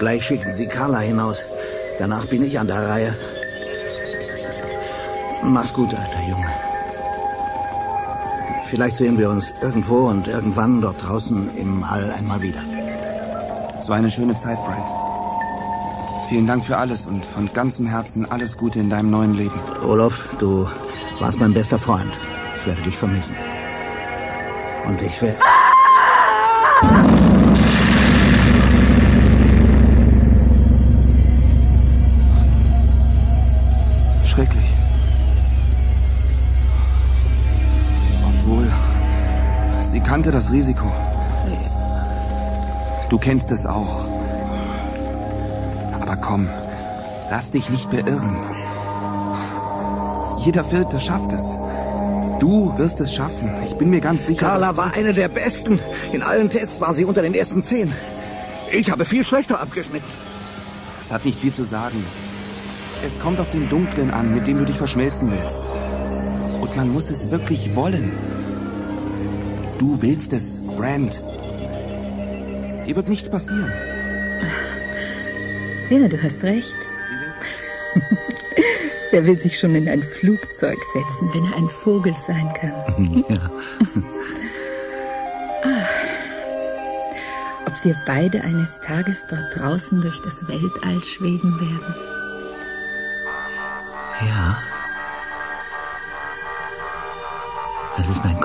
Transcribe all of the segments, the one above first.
Gleich schicken Sie Carla hinaus. Danach bin ich an der Reihe. Mach's gut, alter Junge. Vielleicht sehen wir uns irgendwo und irgendwann dort draußen im All einmal wieder. So eine schöne Zeit, Brent. Vielen Dank für alles und von ganzem Herzen alles Gute in deinem neuen Leben. Olaf, du warst mein bester Freund. Ich werde dich vermissen. Und ich werde... kannte das Risiko. Du kennst es auch. Aber komm, lass dich nicht beirren. Jeder Vierte schafft es. Du wirst es schaffen. Ich bin mir ganz sicher. Carla war eine der Besten. In allen Tests war sie unter den ersten zehn. Ich habe viel schlechter abgeschnitten. Das hat nicht viel zu sagen. Es kommt auf den Dunklen an, mit dem du dich verschmelzen willst. Und man muss es wirklich wollen. Du willst es, Brand. Dir wird nichts passieren. Ja, du hast recht. Wer will sich schon in ein Flugzeug setzen, wenn er ein Vogel sein kann? Ja. Ob wir beide eines Tages dort draußen durch das Weltall schweben werden? Ja. Das ist mein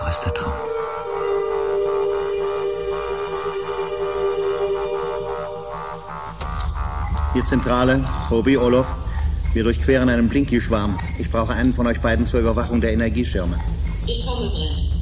Hier Zentrale, Tobi, Olof. Wir durchqueren einen Blinky-Schwarm. Ich brauche einen von euch beiden zur Überwachung der Energieschirme. Ich komme, Brent.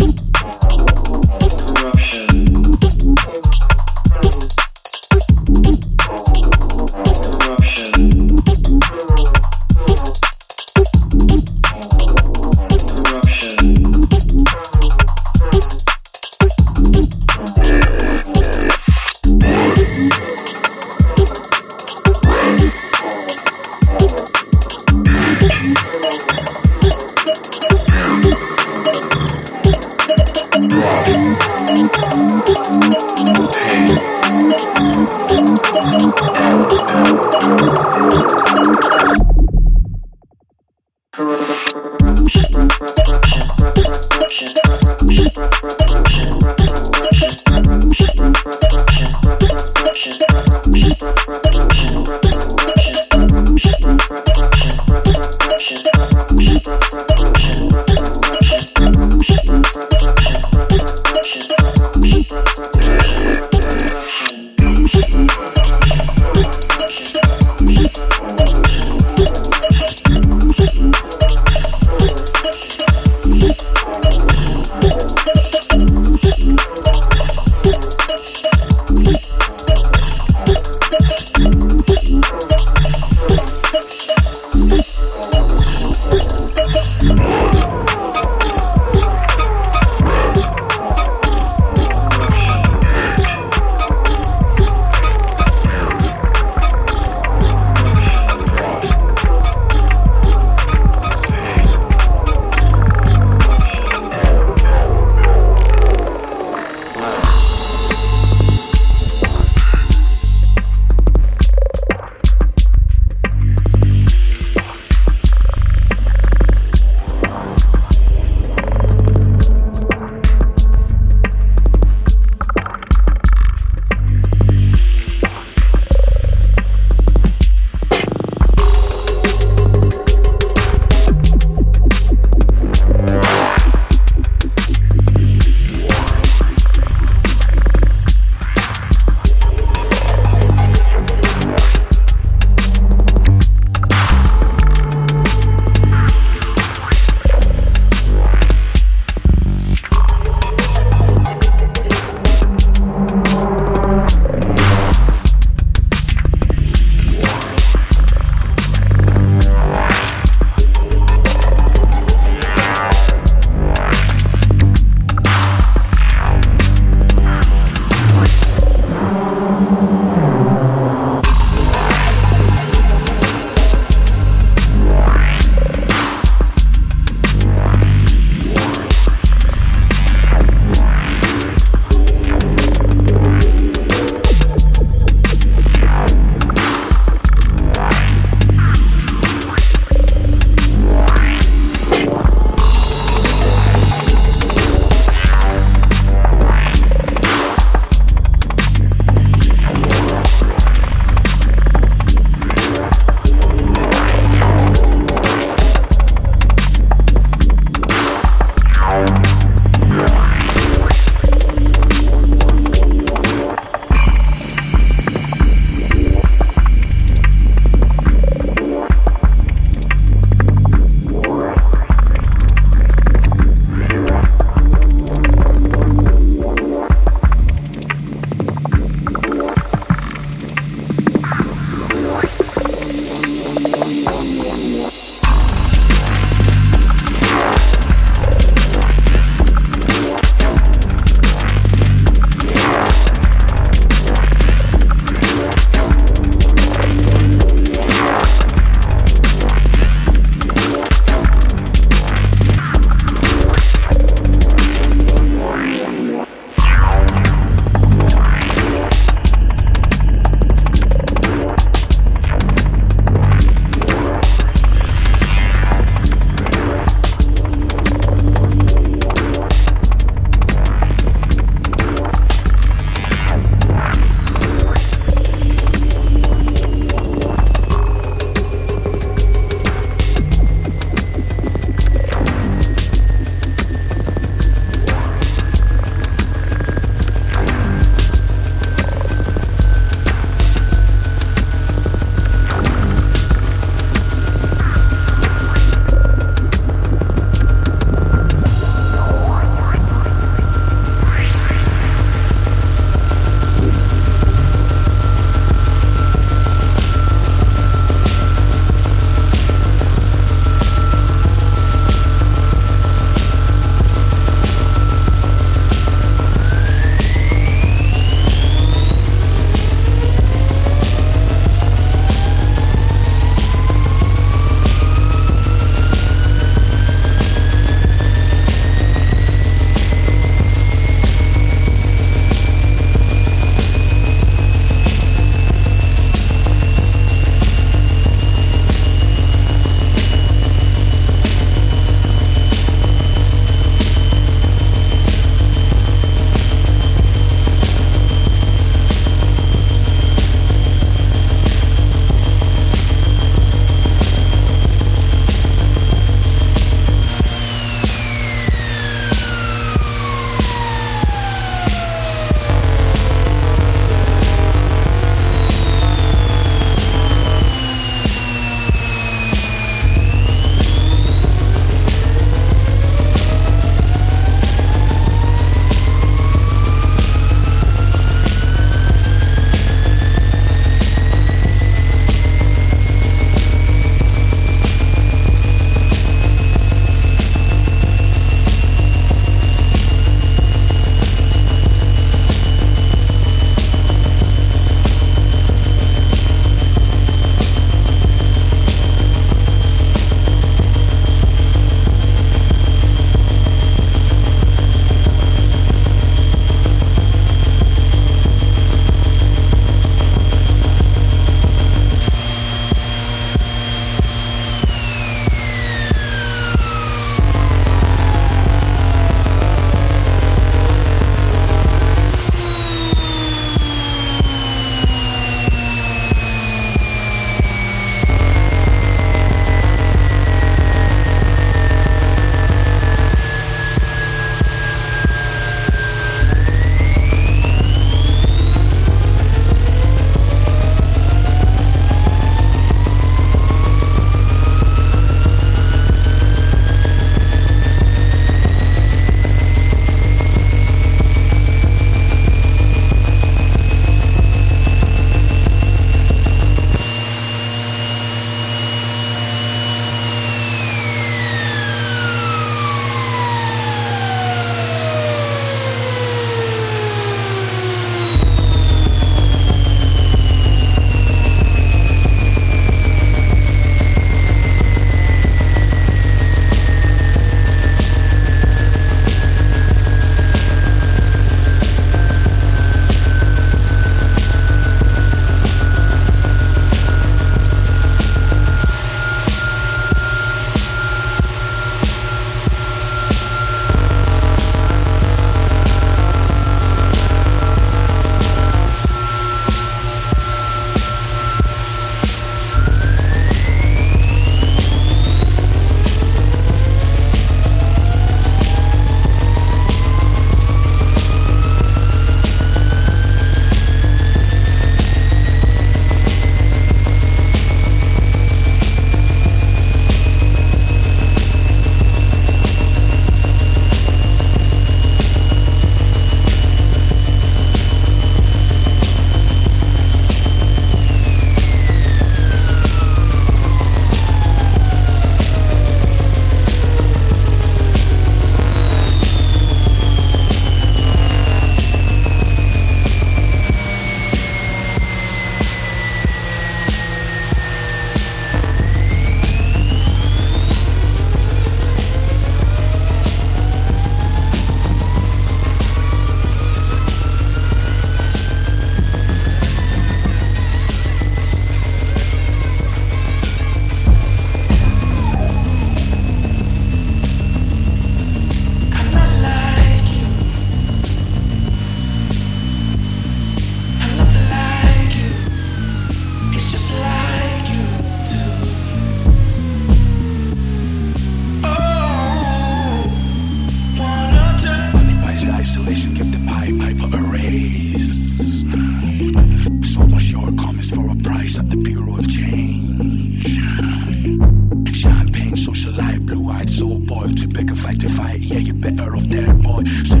boy. To pick a fight to fight, yeah, you better off dead, boy. So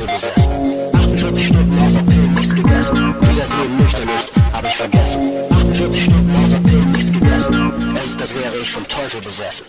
zu besessen. 48 Stunden außer Pillen, nichts gegessen. Wie das Leben nüchtern ist, habe ich vergessen. 48 Stunden außer Pillen, nichts gegessen. Es ist, als wäre ich vom Teufel besessen.